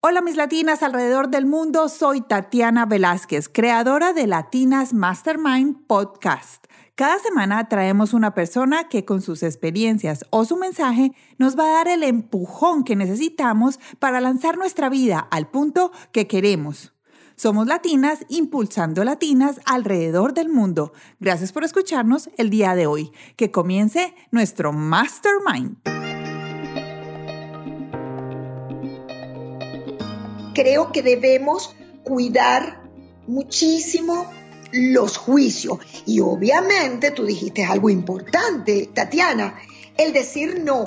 Hola mis latinas alrededor del mundo, soy Tatiana Velázquez, creadora de Latinas Mastermind Podcast. Cada semana traemos una persona que con sus experiencias o su mensaje nos va a dar el empujón que necesitamos para lanzar nuestra vida al punto que queremos. Somos latinas impulsando latinas alrededor del mundo. Gracias por escucharnos el día de hoy. Que comience nuestro Mastermind. Creo que debemos cuidar muchísimo los juicios. Y obviamente tú dijiste algo importante, Tatiana, el decir no.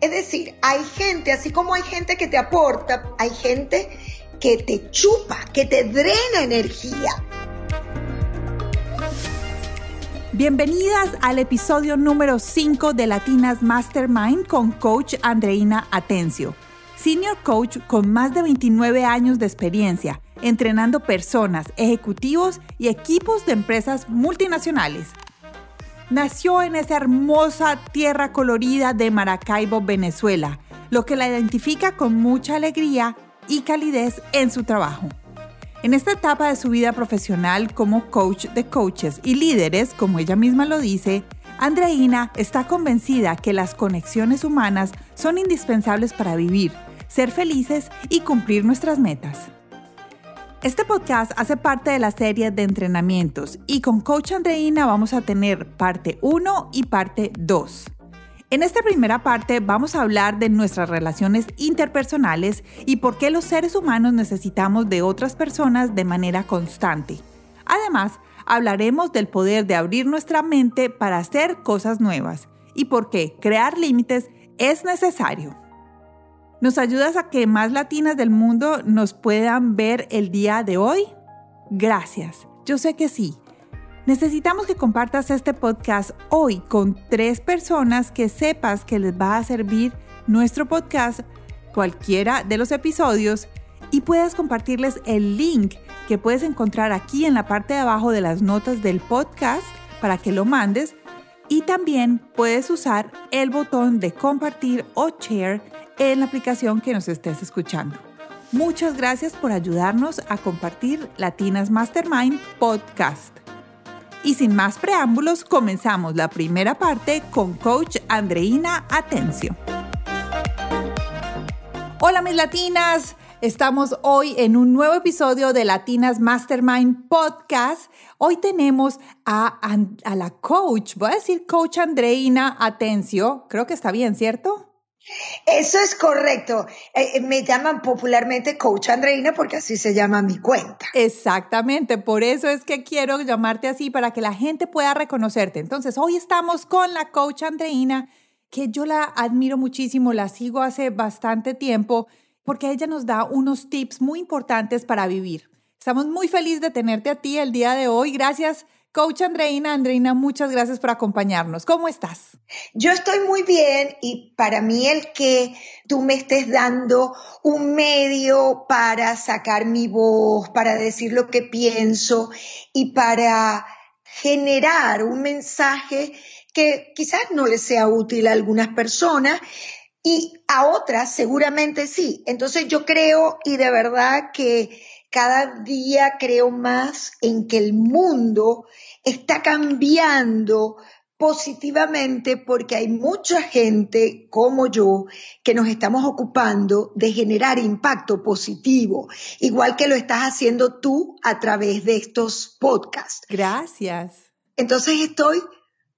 Es decir, hay gente, así como hay gente que te aporta, hay gente que te chupa, que te drena energía. Bienvenidas al episodio número 5 de Latinas Mastermind con coach Andreina Atencio senior coach con más de 29 años de experiencia, entrenando personas, ejecutivos y equipos de empresas multinacionales. Nació en esa hermosa tierra colorida de Maracaibo, Venezuela, lo que la identifica con mucha alegría y calidez en su trabajo. En esta etapa de su vida profesional como coach de coaches y líderes, como ella misma lo dice, Andreina está convencida que las conexiones humanas son indispensables para vivir ser felices y cumplir nuestras metas. Este podcast hace parte de la serie de entrenamientos y con Coach Andreina vamos a tener parte 1 y parte 2. En esta primera parte vamos a hablar de nuestras relaciones interpersonales y por qué los seres humanos necesitamos de otras personas de manera constante. Además, hablaremos del poder de abrir nuestra mente para hacer cosas nuevas y por qué crear límites es necesario. ¿Nos ayudas a que más latinas del mundo nos puedan ver el día de hoy? Gracias, yo sé que sí. Necesitamos que compartas este podcast hoy con tres personas que sepas que les va a servir nuestro podcast, cualquiera de los episodios, y puedas compartirles el link que puedes encontrar aquí en la parte de abajo de las notas del podcast para que lo mandes. Y también puedes usar el botón de compartir o share en la aplicación que nos estés escuchando. Muchas gracias por ayudarnos a compartir Latinas Mastermind Podcast. Y sin más preámbulos, comenzamos la primera parte con Coach Andreina Atencio. Hola mis latinas, estamos hoy en un nuevo episodio de Latinas Mastermind Podcast. Hoy tenemos a, a la coach, voy a decir coach Andreina Atencio, creo que está bien, ¿cierto? Eso es correcto. Eh, eh, me llaman popularmente Coach Andreina porque así se llama mi cuenta. Exactamente, por eso es que quiero llamarte así para que la gente pueda reconocerte. Entonces, hoy estamos con la Coach Andreina, que yo la admiro muchísimo, la sigo hace bastante tiempo porque ella nos da unos tips muy importantes para vivir. Estamos muy felices de tenerte a ti el día de hoy. Gracias Coach Andreina, Andreina, muchas gracias por acompañarnos. ¿Cómo estás? Yo estoy muy bien y para mí el que tú me estés dando un medio para sacar mi voz, para decir lo que pienso y para generar un mensaje que quizás no le sea útil a algunas personas y a otras seguramente sí. Entonces yo creo y de verdad que cada día creo más en que el mundo está cambiando positivamente porque hay mucha gente como yo que nos estamos ocupando de generar impacto positivo, igual que lo estás haciendo tú a través de estos podcasts. Gracias. Entonces estoy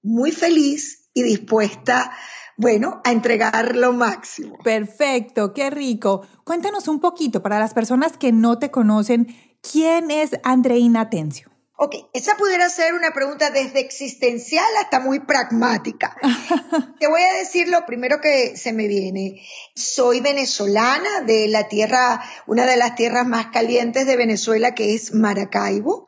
muy feliz y dispuesta, bueno, a entregar lo máximo. Perfecto, qué rico. Cuéntanos un poquito para las personas que no te conocen, ¿quién es Andreina Atencio? Ok, esa pudiera ser una pregunta desde existencial hasta muy pragmática. Te voy a decir lo primero que se me viene. Soy venezolana de la tierra, una de las tierras más calientes de Venezuela que es Maracaibo.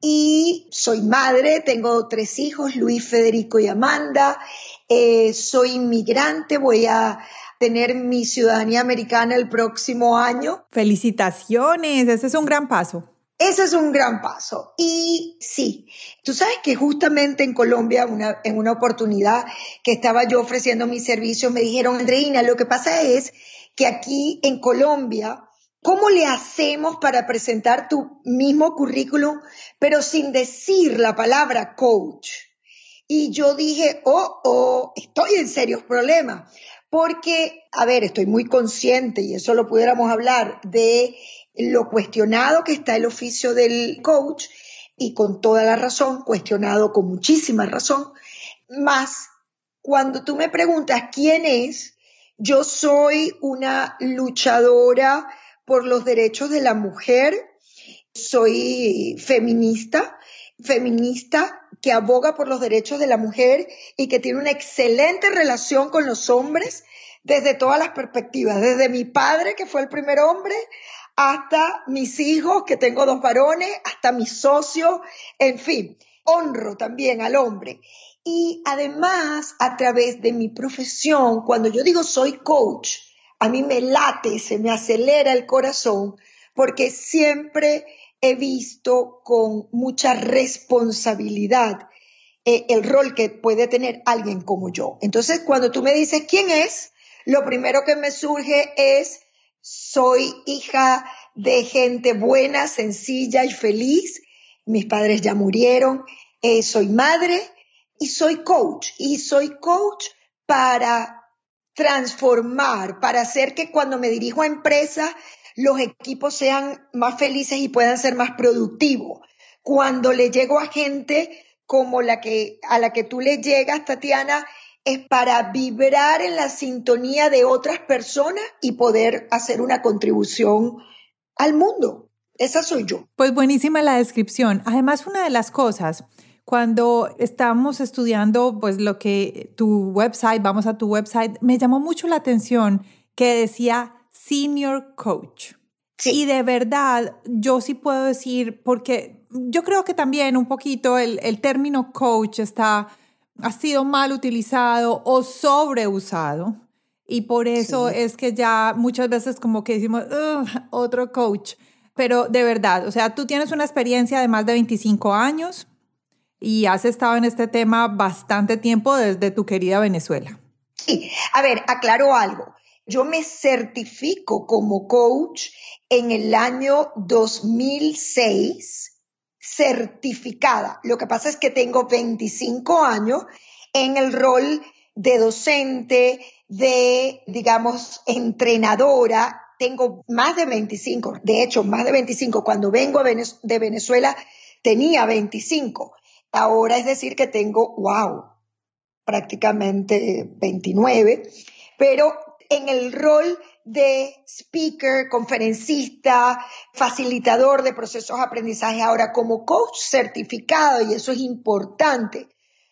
Y soy madre, tengo tres hijos, Luis, Federico y Amanda. Eh, soy inmigrante, voy a tener mi ciudadanía americana el próximo año. Felicitaciones, ese es un gran paso. Ese es un gran paso. Y sí, tú sabes que justamente en Colombia, en una oportunidad que estaba yo ofreciendo mis servicios, me dijeron, Andreina, lo que pasa es que aquí en Colombia ¿cómo le hacemos para presentar tu mismo currículum, pero sin decir la palabra coach? Y yo dije, oh, oh, estoy en serios problemas. Porque, a ver, estoy muy consciente, y eso lo pudiéramos hablar, de lo cuestionado que está el oficio del coach, y con toda la razón, cuestionado con muchísima razón, más cuando tú me preguntas quién es, yo soy una luchadora por los derechos de la mujer, soy feminista, feminista que aboga por los derechos de la mujer y que tiene una excelente relación con los hombres desde todas las perspectivas, desde mi padre, que fue el primer hombre, hasta mis hijos, que tengo dos varones, hasta mi socio, en fin, honro también al hombre. Y además, a través de mi profesión, cuando yo digo soy coach, a mí me late, se me acelera el corazón, porque siempre he visto con mucha responsabilidad eh, el rol que puede tener alguien como yo. Entonces, cuando tú me dices quién es, lo primero que me surge es, soy hija de gente buena, sencilla y feliz. Mis padres ya murieron. Eh, soy madre y soy coach. Y soy coach para transformar, para hacer que cuando me dirijo a empresas los equipos sean más felices y puedan ser más productivos. Cuando le llego a gente como la que, a la que tú le llegas, Tatiana, es para vibrar en la sintonía de otras personas y poder hacer una contribución al mundo. Esa soy yo. Pues buenísima la descripción. Además, una de las cosas, cuando estamos estudiando pues lo que tu website, vamos a tu website, me llamó mucho la atención que decía senior coach. Y de verdad, yo sí puedo decir, porque yo creo que también un poquito el, término coach está, ha sido mal utilizado o sobreusado. Y por eso es que ya muchas veces como que decimos, otro coach. Pero de verdad, o sea, tú tienes una experiencia de más de 25 años y has estado en este tema bastante tiempo desde tu querida Venezuela. Sí, a ver, aclaro algo. Yo me certifico como coach en el año 2006, certificada. Lo que pasa es que tengo 25 años en el rol de docente, de, digamos, entrenadora. Tengo más de 25, de hecho, más de 25. Cuando vengo de Venezuela tenía 25. Ahora es decir que tengo, wow, prácticamente 29, pero en el rol de speaker, conferencista, facilitador de procesos de aprendizaje, ahora como coach certificado, y eso es importante.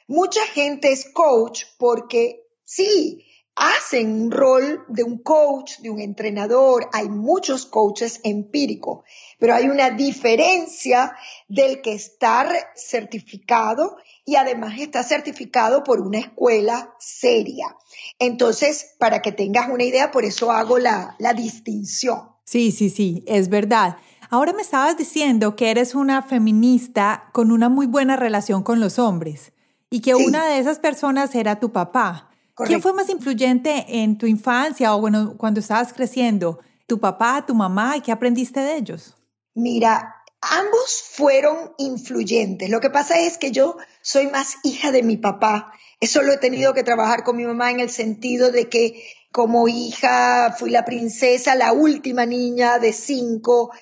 Mucha gente es coach porque sí, hacen un rol de un coach, de un entrenador, hay muchos coaches empíricos, pero hay una diferencia del que estar certificado y además está certificado por una escuela seria. Entonces, para que tengas una idea, por eso hago la, la distinción. Sí, sí, sí, es verdad. Ahora me estabas diciendo que eres una feminista con una muy buena relación con los hombres y que una de esas personas era tu papá. ¿Quién fue más influyente en tu infancia o bueno, cuando estabas creciendo? ¿Tu papá, tu mamá? ¿Y qué aprendiste de ellos? Mira, ambos fueron influyentes. Lo que pasa es que yo soy más hija de mi papá. Eso lo he tenido que trabajar con mi mamá en el sentido de que como hija fui la princesa, la última niña de cinco.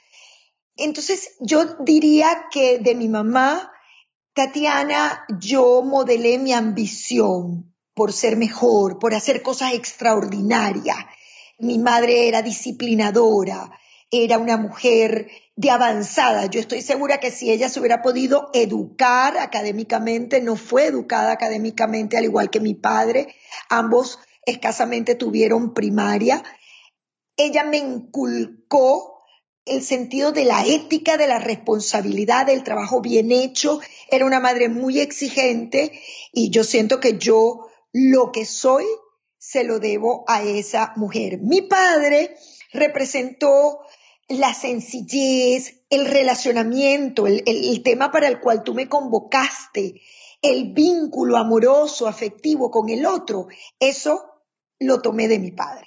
Entonces yo diría que de mi mamá, Tatiana, yo modelé mi ambición por ser mejor, por hacer cosas extraordinarias. Mi madre era disciplinadora, era una mujer de avanzada. Yo estoy segura que si ella se hubiera podido educar académicamente, no fue educada académicamente al igual que mi padre, ambos escasamente tuvieron primaria, ella me inculcó el sentido de la ética, de la responsabilidad, del trabajo bien hecho. Era una madre muy exigente y yo siento que yo lo que soy se lo debo a esa mujer. Mi padre representó la sencillez, el relacionamiento, el, tema para el cual tú me convocaste, el vínculo amoroso, afectivo con el otro. Eso lo tomé de mi padre.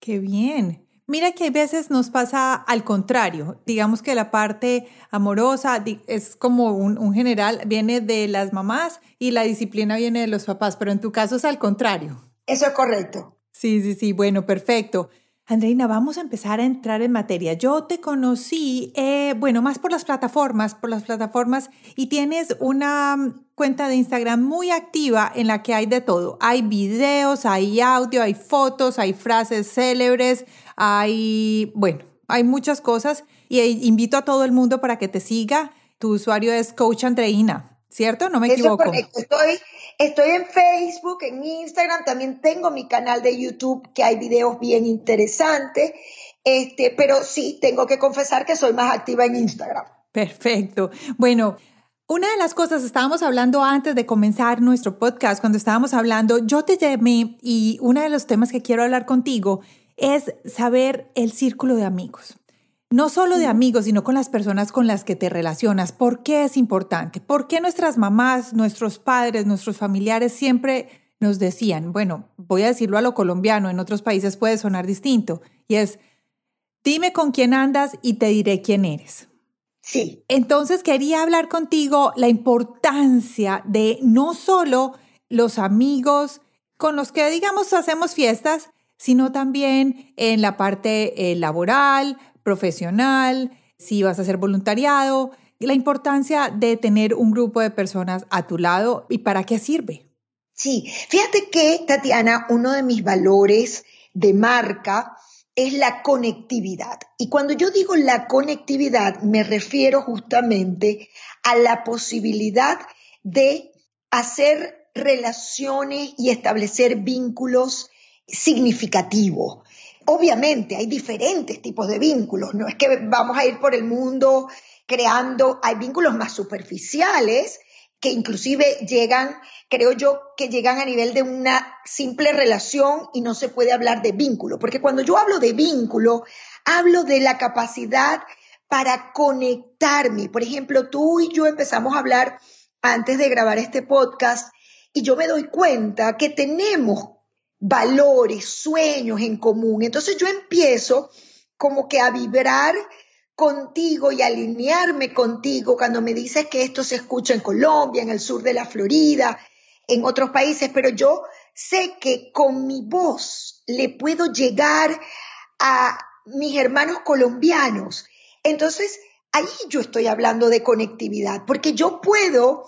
Qué bien. Mira que a veces nos pasa al contrario. Digamos que la parte amorosa es como un, general, viene de las mamás y la disciplina viene de los papás, pero en tu caso es al contrario. Eso es correcto. Sí, sí, sí, bueno, perfecto. Andreina, vamos a empezar a entrar en materia. Yo te conocí, eh, bueno, más por las plataformas, por las plataformas, y tienes una cuenta de Instagram muy activa en la que hay de todo. Hay videos, hay audio, hay fotos, hay frases célebres, hay, bueno, hay muchas cosas y invito a todo el mundo para que te siga. Tu usuario es Coach Andreina, ¿cierto? No me equivoco. Estoy, estoy en Facebook, en Instagram, también tengo mi canal de YouTube que hay videos bien interesantes. Este, pero sí, tengo que confesar que soy más activa en Instagram. Perfecto. Bueno, una de las cosas, estábamos hablando antes de comenzar nuestro podcast, cuando estábamos hablando, yo te llamé y uno de los temas que quiero hablar contigo es saber el círculo de amigos. No solo de amigos, sino con las personas con las que te relacionas. ¿Por qué es importante? ¿Por qué nuestras mamás, nuestros padres, nuestros familiares siempre nos decían, bueno, voy a decirlo a lo colombiano, en otros países puede sonar distinto, y es, dime con quién andas y te diré quién eres. Sí. Entonces quería hablar contigo la importancia de no solo los amigos con los que, digamos, hacemos fiestas, sino también en la parte eh, laboral, profesional, si vas a hacer voluntariado, la importancia de tener un grupo de personas a tu lado y para qué sirve. Sí, fíjate que, Tatiana, uno de mis valores de marca es la conectividad. Y cuando yo digo la conectividad, me refiero justamente a la posibilidad de hacer relaciones y establecer vínculos significativos. Obviamente hay diferentes tipos de vínculos, no es que vamos a ir por el mundo creando, hay vínculos más superficiales que inclusive llegan, creo yo, que llegan a nivel de una simple relación y no se puede hablar de vínculo, porque cuando yo hablo de vínculo, hablo de la capacidad para conectarme. Por ejemplo, tú y yo empezamos a hablar antes de grabar este podcast y yo me doy cuenta que tenemos valores, sueños en común. Entonces yo empiezo como que a vibrar contigo y alinearme contigo cuando me dices que esto se escucha en Colombia, en el sur de la Florida, en otros países, pero yo sé que con mi voz le puedo llegar a mis hermanos colombianos. Entonces, ahí yo estoy hablando de conectividad, porque yo puedo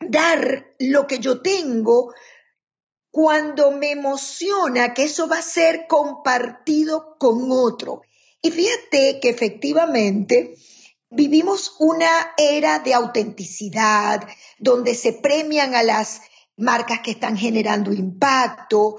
dar lo que yo tengo cuando me emociona que eso va a ser compartido con otro. Y fíjate que efectivamente vivimos una era de autenticidad, donde se premian a las marcas que están generando impacto,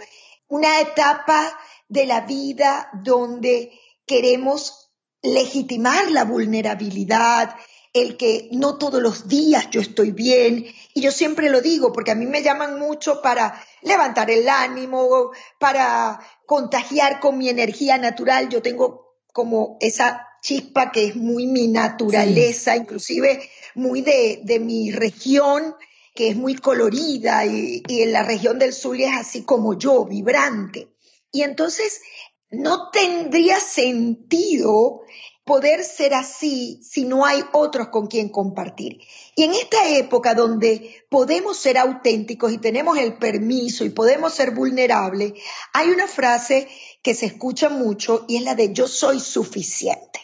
una etapa de la vida donde queremos legitimar la vulnerabilidad, el que no todos los días yo estoy bien. Y yo siempre lo digo porque a mí me llaman mucho para levantar el ánimo, para contagiar con mi energía natural. Yo tengo como esa chispa que es muy mi naturaleza, inclusive muy de, de, mi región, que es muy colorida y, y en la región del sur es así como yo, vibrante. Y entonces no tendría sentido poder ser así si no hay otros con quien compartir. Y en esta época donde podemos ser auténticos y tenemos el permiso y podemos ser vulnerables, hay una frase que se escucha mucho y es la de yo soy suficiente.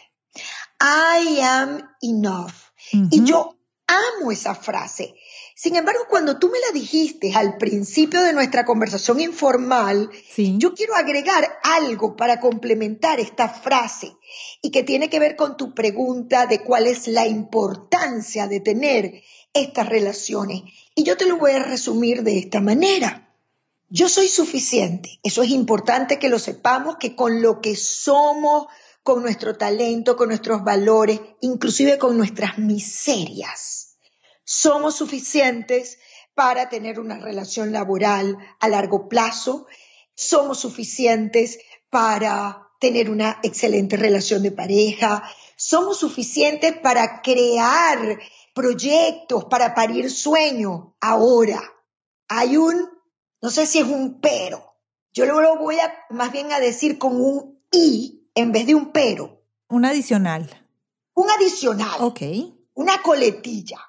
I am enough. Y yo amo esa frase sin embargo, cuando tú me la dijiste al principio de nuestra conversación informal, yo quiero agregar algo para complementar esta frase y que tiene que ver con tu pregunta de cuál es la importancia de tener estas relaciones. Y yo te lo voy a resumir de esta manera. Yo soy suficiente. Eso es importante que lo sepamos, que con lo que somos, con nuestro talento, con nuestros valores, inclusive con nuestras miserias somos suficientes para tener una relación laboral a largo plazo, somos suficientes para tener una excelente relación de pareja, somos suficientes para crear proyectos, para parir sueños. Ahora, hay un, no sé si es un pero, yo lo voy a más bien a decir con un y, en vez de un pero. Un adicional. Un adicional. Ok. Una coletilla.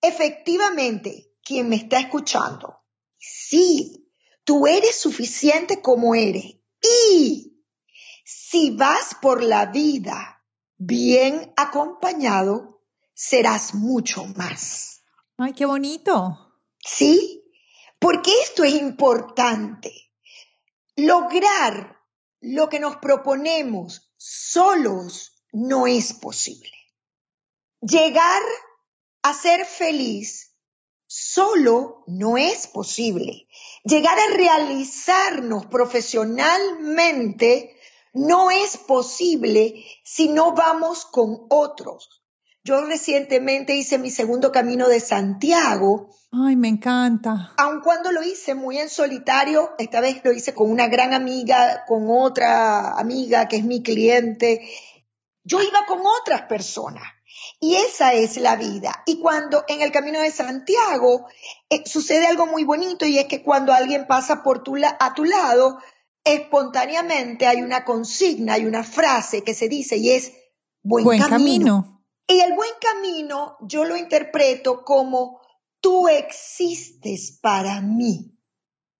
Efectivamente, quien me está escuchando, sí, tú eres suficiente como eres. Y si vas por la vida bien acompañado, serás mucho más. Ay, qué bonito. ¿Sí? Porque esto es importante. Lograr lo que nos proponemos solos no es posible. Llegar a ser feliz solo no es posible. Llegar a realizarnos profesionalmente no es posible si no vamos con otros. Yo recientemente hice mi segundo camino de Santiago. Ay, me encanta. Aun cuando lo hice muy en solitario, esta vez lo hice con una gran amiga, con otra amiga que es mi cliente. Yo iba con otras personas. Y esa es la vida. Y cuando en el camino de Santiago eh, sucede algo muy bonito y es que cuando alguien pasa por tu a tu lado, espontáneamente hay una consigna, hay una frase que se dice y es buen, camino. Y el buen camino yo lo interpreto como tú existes para mí.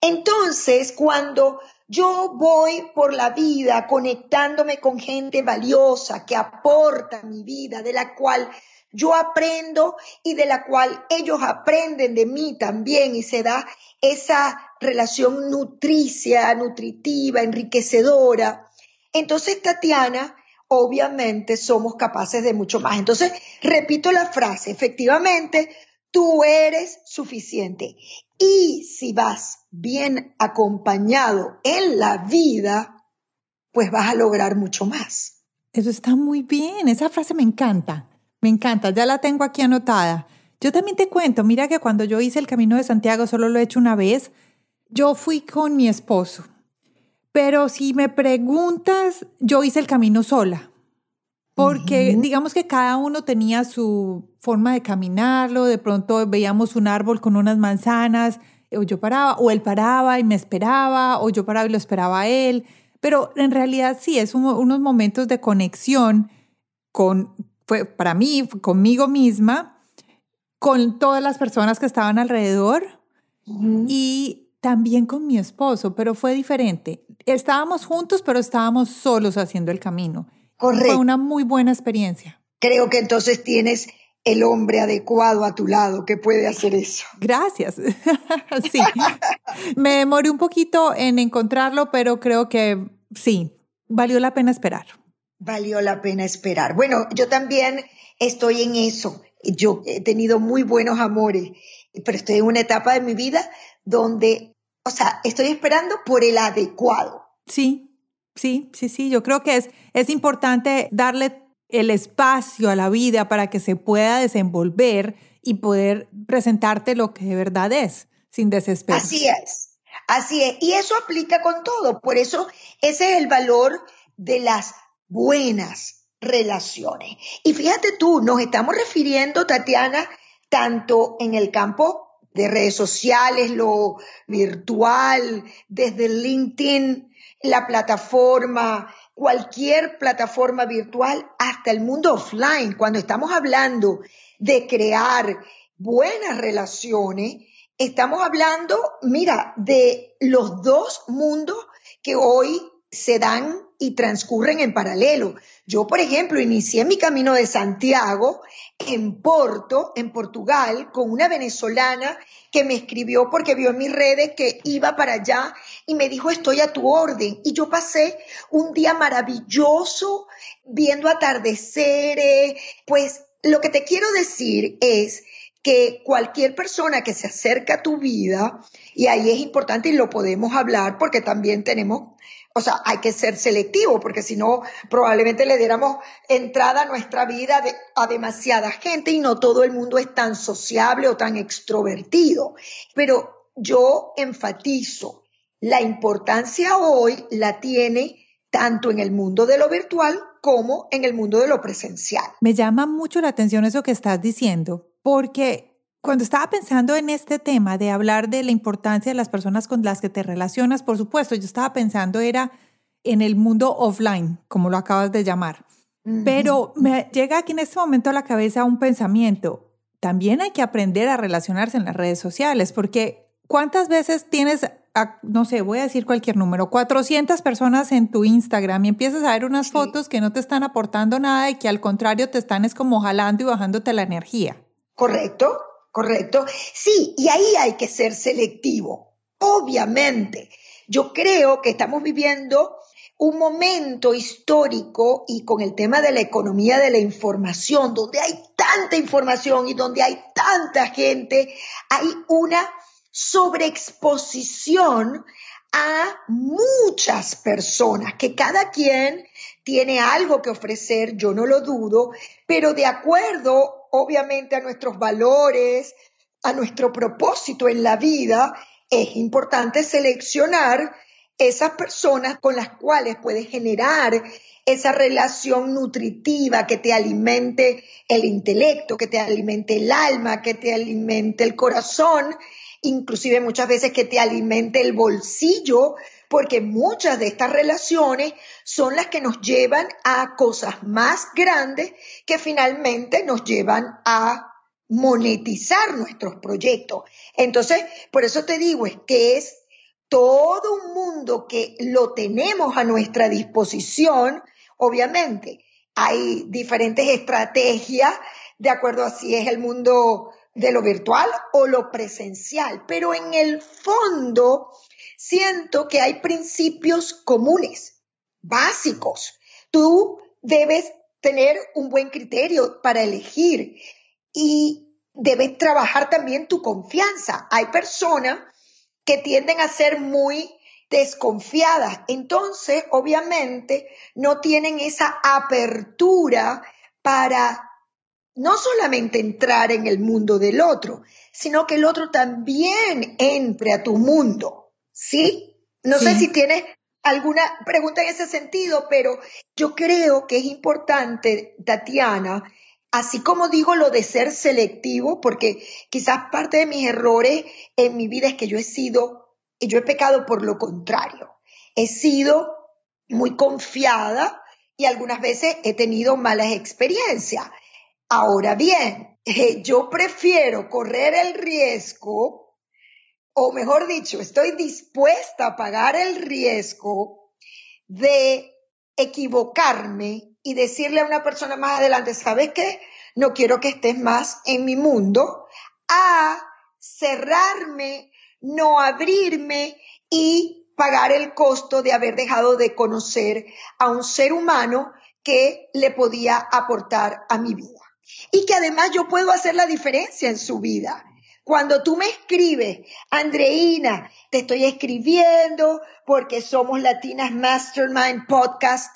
Entonces, cuando yo voy por la vida conectándome con gente valiosa que aporta mi vida, de la cual yo aprendo y de la cual ellos aprenden de mí también y se da esa relación nutricia, nutritiva, enriquecedora. Entonces, Tatiana, obviamente somos capaces de mucho más. Entonces, repito la frase, efectivamente, tú eres suficiente. Y si vas bien acompañado en la vida, pues vas a lograr mucho más. Eso está muy bien, esa frase me encanta, me encanta, ya la tengo aquí anotada. Yo también te cuento, mira que cuando yo hice el Camino de Santiago, solo lo he hecho una vez, yo fui con mi esposo pero si me preguntas, yo hice el camino sola, porque digamos que cada uno tenía su forma de caminarlo, de pronto veíamos un árbol con unas manzanas, o yo paraba, o él paraba y me esperaba, o yo paraba y lo esperaba a él, pero en realidad sí, es unos momentos de conexión con, fue para mí, conmigo misma, con todas las personas que estaban alrededor y también con mi esposo, pero fue diferente. Estábamos juntos, pero estábamos solos haciendo el camino. Correcto. Fue una muy buena experiencia. Creo que entonces tienes el hombre adecuado a tu lado que puede hacer eso. Gracias. sí. Me demoré un poquito en encontrarlo, pero creo que sí, valió la pena esperar. Valió la pena esperar. Bueno, yo también estoy en eso. Yo he tenido muy buenos amores, pero estoy en una etapa de mi vida donde, o sea, estoy esperando por el adecuado. Sí, sí, sí, sí. Yo creo que es, es importante darle el espacio a la vida para que se pueda desenvolver y poder presentarte lo que de verdad es, sin desespero. Así es, así es. Y eso aplica con todo. Por eso ese es el valor de las buenas relaciones. Y fíjate tú, nos estamos refiriendo, Tatiana, tanto en el campo de redes sociales, lo virtual, desde LinkedIn, la plataforma, cualquier plataforma virtual, hasta el mundo offline. Cuando estamos hablando de crear buenas relaciones, estamos hablando, mira, de los dos mundos que hoy se dan y transcurren en paralelo. Yo, por ejemplo, inicié mi camino de Santiago en Porto, en Portugal, con una venezolana que me escribió porque vio en mis redes que iba para allá y me dijo, estoy a tu orden. Y yo pasé un día maravilloso viendo atardeceres. Pues lo que te quiero decir es que cualquier persona que se acerca a tu vida, y ahí es importante y lo podemos hablar porque también tenemos o sea, hay que ser selectivo porque si no, probablemente le diéramos entrada a nuestra vida a demasiada gente y no todo el mundo es tan sociable o tan extrovertido. Pero yo enfatizo, la importancia hoy la tiene tanto en el mundo de lo virtual como en el mundo de lo presencial. Me llama mucho la atención eso que estás diciendo, porque cuando estaba pensando en este tema de hablar de la importancia de las personas con las que te relacionas, por supuesto, yo estaba pensando era en el mundo offline, como lo acabas de llamar. Pero me llega aquí en este momento a la cabeza un pensamiento. También hay que aprender a relacionarse en las redes sociales, porque ¿cuántas veces tienes no sé, voy a decir cualquier número, 400 personas en tu Instagram y empiezas a ver unas fotos que no te están aportando nada y que al contrario te están es como jalando y bajándote la energía. Correcto, correcto. Sí, y ahí hay que ser selectivo, obviamente. Yo creo que estamos viviendo un momento histórico y con el tema de la economía de la información, donde hay tanta información y donde hay tanta gente, hay una sobreexposición a muchas personas, que cada quien tiene algo que ofrecer, yo no lo dudo, pero de acuerdo, obviamente, a nuestros valores, a nuestro propósito en la vida, es importante seleccionar esas personas con las cuales puedes generar esa relación nutritiva que te alimente el intelecto, que te alimente el alma, que te alimente el corazón inclusive muchas veces que te alimente el bolsillo, porque muchas de estas relaciones son las que nos llevan a cosas más grandes que finalmente nos llevan a monetizar nuestros proyectos. Entonces, por eso te digo, es que es todo un mundo que lo tenemos a nuestra disposición, obviamente. Hay diferentes estrategias de acuerdo a si es el mundo de lo virtual o lo presencial, pero en el fondo siento que hay principios comunes, básicos. Tú debes tener un buen criterio para elegir y debes trabajar también tu confianza. Hay personas que tienden a ser muy desconfiadas, entonces obviamente no tienen esa apertura para no solamente entrar en el mundo del otro, sino que el otro también entre a tu mundo. ¿Sí? No sé si tienes alguna pregunta en ese sentido, pero yo creo que es importante, Tatiana, así como digo lo de ser selectivo, porque quizás parte de mis errores en mi vida es que yo he sido, y yo he pecado por lo contrario. He sido muy confiada y algunas veces he tenido malas experiencias. Ahora bien, yo prefiero correr el riesgo, o mejor dicho, estoy dispuesta a pagar el riesgo de equivocarme y decirle a una persona más adelante, ¿sabes qué? No quiero que estés más en mi mundo, a cerrarme, no abrirme y pagar el costo de haber dejado de conocer a un ser humano que le podía aportar a mi vida y que además yo puedo hacer la diferencia en su vida. Cuando tú me escribes, Andreina, te estoy escribiendo porque somos Latinas Mastermind Podcast,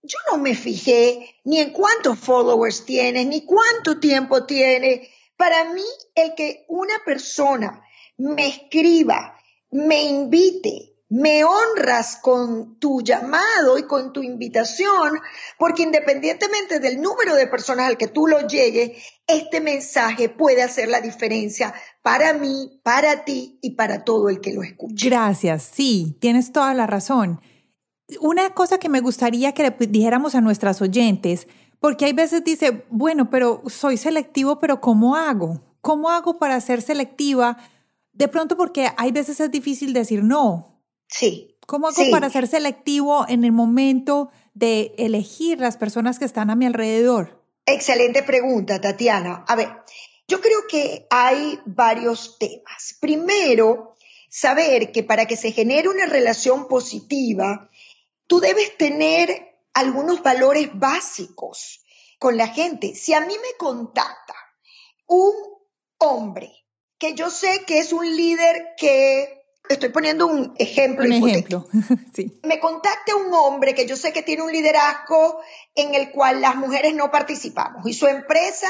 yo no me fijé ni en cuántos followers tienes, ni cuánto tiempo tienes. Para mí, el que una persona me escriba, me invite, me honras con tu llamado y con tu invitación, porque independientemente del número de personas al que tú lo llegues, este mensaje puede hacer la diferencia para mí, para ti y para todo el que lo escuche. Gracias, sí, tienes toda la razón. Una cosa que me gustaría que le dijéramos a nuestras oyentes, porque hay veces dice, bueno, pero soy selectivo, pero ¿cómo hago? ¿Cómo hago para ser selectiva? De pronto porque hay veces es difícil decir no, Sí. ¿Cómo hago para ser selectivo en el momento de elegir las personas que están a mi alrededor? Excelente pregunta, Tatiana. A ver, yo creo que hay varios temas. Primero, saber que para que se genere una relación positiva, tú debes tener algunos valores básicos con la gente. Si a mí me contacta un hombre que yo sé que es un líder que estoy poniendo un ejemplo. Un ejemplo, sí. Me contacta un hombre que yo sé que tiene un liderazgo en el cual las mujeres no participamos y su empresa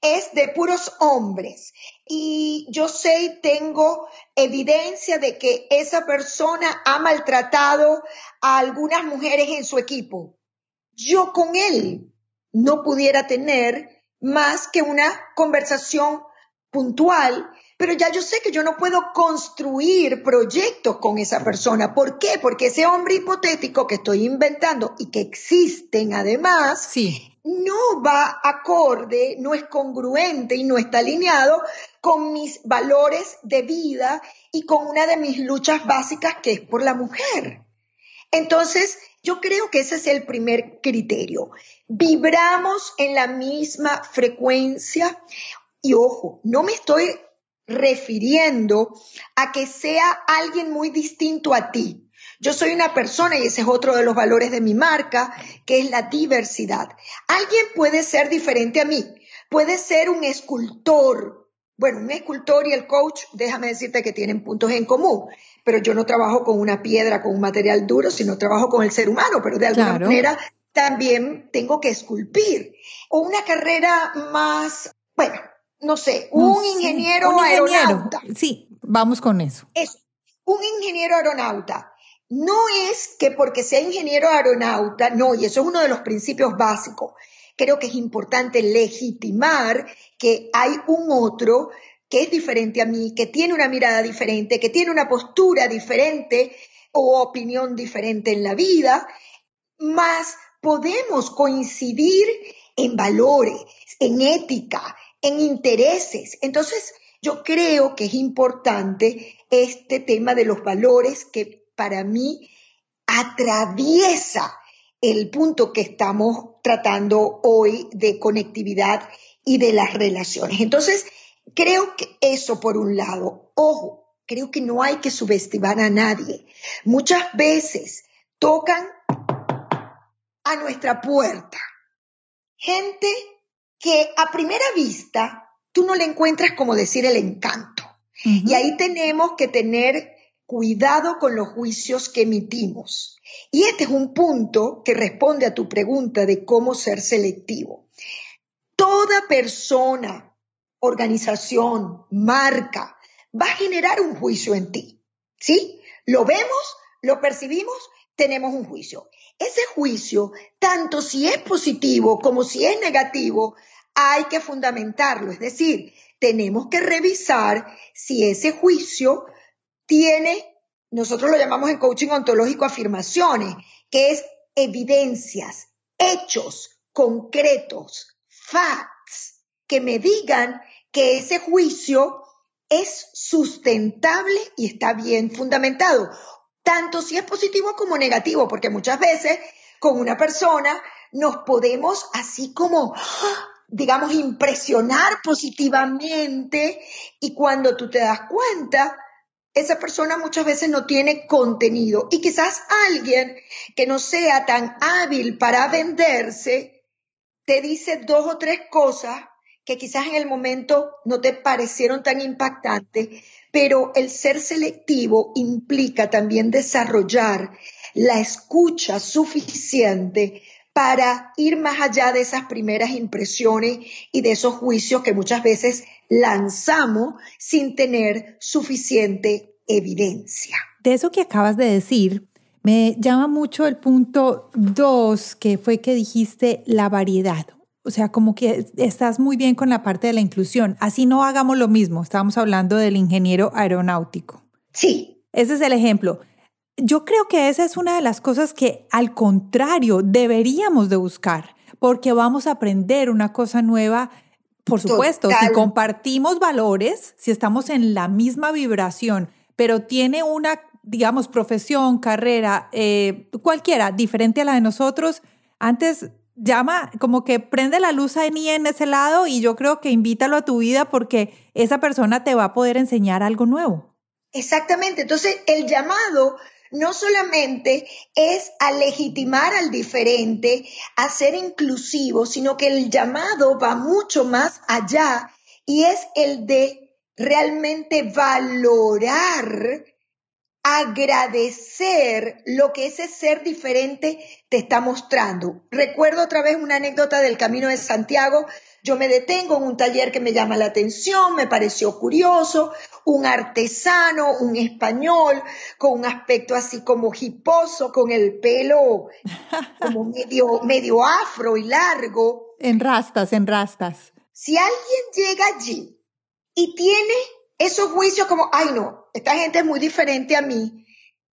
es de puros hombres. Y yo sé y tengo evidencia de que esa persona ha maltratado a algunas mujeres en su equipo. Yo con él no pudiera tener más que una conversación puntual pero ya yo sé que yo no puedo construir proyectos con esa persona. ¿Por qué? Porque ese hombre hipotético que estoy inventando y que existen además, no va acorde, no es congruente y no está alineado con mis valores de vida y con una de mis luchas básicas que es por la mujer. Entonces, yo creo que ese es el primer criterio. Vibramos en la misma frecuencia y ojo, no me estoy refiriendo a que sea alguien muy distinto a ti. Yo soy una persona, y ese es otro de los valores de mi marca, que es la diversidad. Alguien puede ser diferente a mí, puede ser un escultor. Bueno, un escultor y el coach, déjame decirte que tienen puntos en común, pero yo no trabajo con una piedra, con un material duro, sino trabajo con el ser humano, pero de alguna manera también tengo que esculpir. O una carrera más, bueno, no sé, un, ingeniero, aeronauta. Sí, vamos con eso. Es un ingeniero aeronauta. No es que porque sea ingeniero aeronauta, no, y eso es uno de los principios básicos. Creo que es importante legitimar que hay un otro que es diferente a mí, que tiene una mirada diferente, que tiene una postura diferente o opinión diferente en la vida, más podemos coincidir en valores, en ética, en intereses. Entonces, yo creo que es importante este tema de los valores que para mí atraviesa el punto que estamos tratando hoy de conectividad y de las relaciones. Entonces, creo que eso por un lado. Ojo, creo que no hay que subestimar a nadie. Muchas veces tocan a nuestra puerta gente que a primera vista tú no le encuentras como decir el encanto. Y ahí tenemos que tener cuidado con los juicios que emitimos. Y este es un punto que responde a tu pregunta de cómo ser selectivo. Toda persona, organización, marca, va a generar un juicio en ti. ¿Sí? Lo vemos, lo percibimos, tenemos un juicio. Ese juicio, tanto si es positivo como si es negativo, hay que fundamentarlo. Es decir, tenemos que revisar si ese juicio tiene, nosotros lo llamamos en coaching ontológico afirmaciones, que es evidencias, hechos concretos, facts, que me digan que ese juicio es sustentable y está bien fundamentado tanto si es positivo como negativo, porque muchas veces con una persona nos podemos así como, digamos, impresionar positivamente y cuando tú te das cuenta, esa persona muchas veces no tiene contenido. Y quizás alguien que no sea tan hábil para venderse te dice dos o tres cosas que quizás en el momento no te parecieron tan impactantes, pero el ser selectivo implica también desarrollar la escucha suficiente para ir más allá de esas primeras impresiones y de esos juicios que muchas veces lanzamos sin tener suficiente evidencia. De eso que acabas de decir, me llama mucho el punto dos, que fue que dijiste la variedad. O sea, como que estás muy bien con la parte de la inclusión. Así no hagamos lo mismo. Estábamos hablando del ingeniero aeronáutico. Sí. Ese es el ejemplo. Yo creo que esa es una de las cosas que al contrario deberíamos de buscar, porque vamos a aprender una cosa nueva. Por supuesto, si compartimos valores, si estamos en la misma vibración, pero tiene una, digamos, profesión, carrera, eh, cualquiera, diferente a la de nosotros, antes llama, como que prende la luz ahí en ese lado y yo creo que invítalo a tu vida porque esa persona te va a poder enseñar algo nuevo. Exactamente, entonces el llamado no solamente es a legitimar al diferente, a ser inclusivo, sino que el llamado va mucho más allá y es el de realmente valorar agradecer lo que ese ser diferente te está mostrando. Recuerdo otra vez una anécdota del Camino de Santiago. Yo me detengo en un taller que me llama la atención, me pareció curioso, un artesano, un español, con un aspecto así como hiposo, con el pelo como medio, medio afro y largo. En rastas, en rastas. Si alguien llega allí y tiene esos juicios como, ay no, esta gente es muy diferente a mí,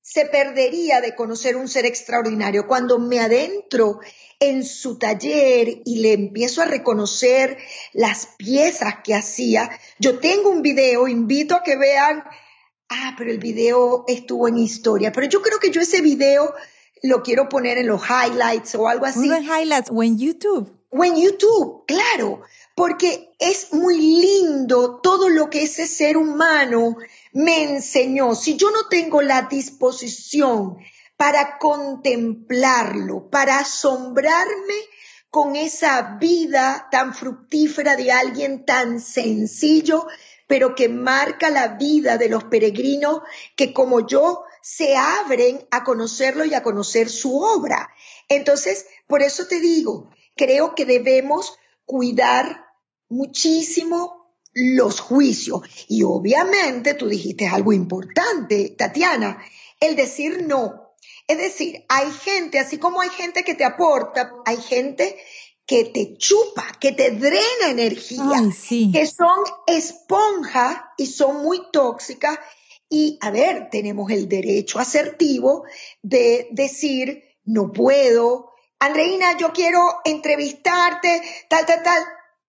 se perdería de conocer un ser extraordinario. Cuando me adentro en su taller y le empiezo a reconocer las piezas que hacía, yo tengo un video, invito a que vean, ah, pero el video estuvo en historia, pero yo creo que yo ese video lo quiero poner en los highlights o algo así. en highlights o en YouTube. O en YouTube, claro, porque es muy lindo todo lo que ese ser humano me enseñó. Si yo no tengo la disposición para contemplarlo, para asombrarme con esa vida tan fructífera de alguien tan sencillo, pero que marca la vida de los peregrinos que como yo se abren a conocerlo y a conocer su obra. Entonces, por eso te digo, creo que debemos cuidar muchísimo los juicios. Y obviamente tú dijiste algo importante, Tatiana, el decir no. Es decir, hay gente, así como hay gente que te aporta, hay gente que te chupa, que te drena energía, que son esponja y son muy tóxicas y, a ver, tenemos el derecho asertivo de decir, no puedo, Andreina, yo quiero entrevistarte, tal, tal, tal.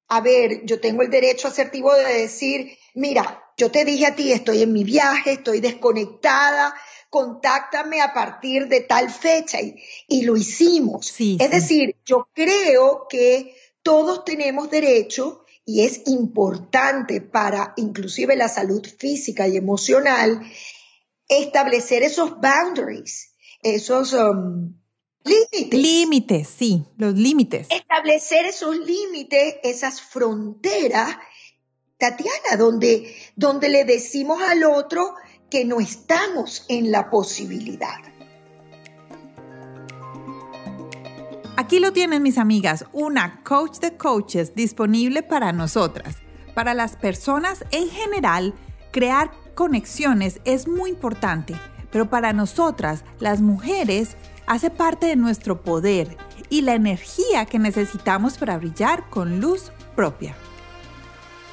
A ver, yo tengo el derecho asertivo de decir, mira, yo te dije a ti, estoy en mi viaje, estoy desconectada, contáctame a partir de tal fecha y, lo hicimos. es decir, yo creo que todos tenemos derecho y es importante para inclusive la salud física y emocional establecer esos boundaries, esos um, límites. Límites, sí, los límites. Establecer esos límites, esas fronteras, Tatiana, donde, donde le decimos al otro que no estamos en la posibilidad. Aquí lo tienen mis amigas, una coach de coaches disponible para nosotras. Para las personas en general, crear conexiones es muy importante, pero para nosotras, las mujeres, hace parte de nuestro poder y la energía que necesitamos para brillar con luz propia.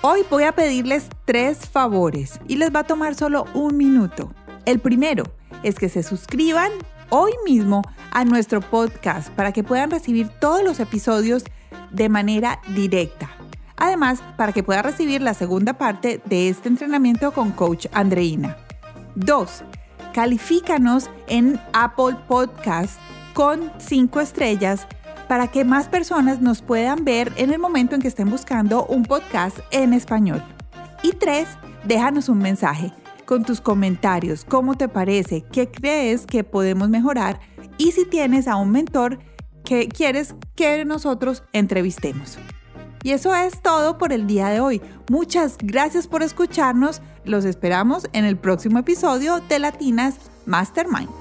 Hoy voy a pedirles tres favores y les va a tomar solo un minuto. El primero es que se suscriban hoy mismo a nuestro podcast para que puedan recibir todos los episodios de manera directa. Además, para que puedan recibir la segunda parte de este entrenamiento con Coach Andreina. 2. Califícanos en Apple Podcast con 5 estrellas para que más personas nos puedan ver en el momento en que estén buscando un podcast en español. Y 3. Déjanos un mensaje con tus comentarios, cómo te parece, qué crees que podemos mejorar y si tienes a un mentor que quieres que nosotros entrevistemos. Y eso es todo por el día de hoy. Muchas gracias por escucharnos. Los esperamos en el próximo episodio de Latinas Mastermind.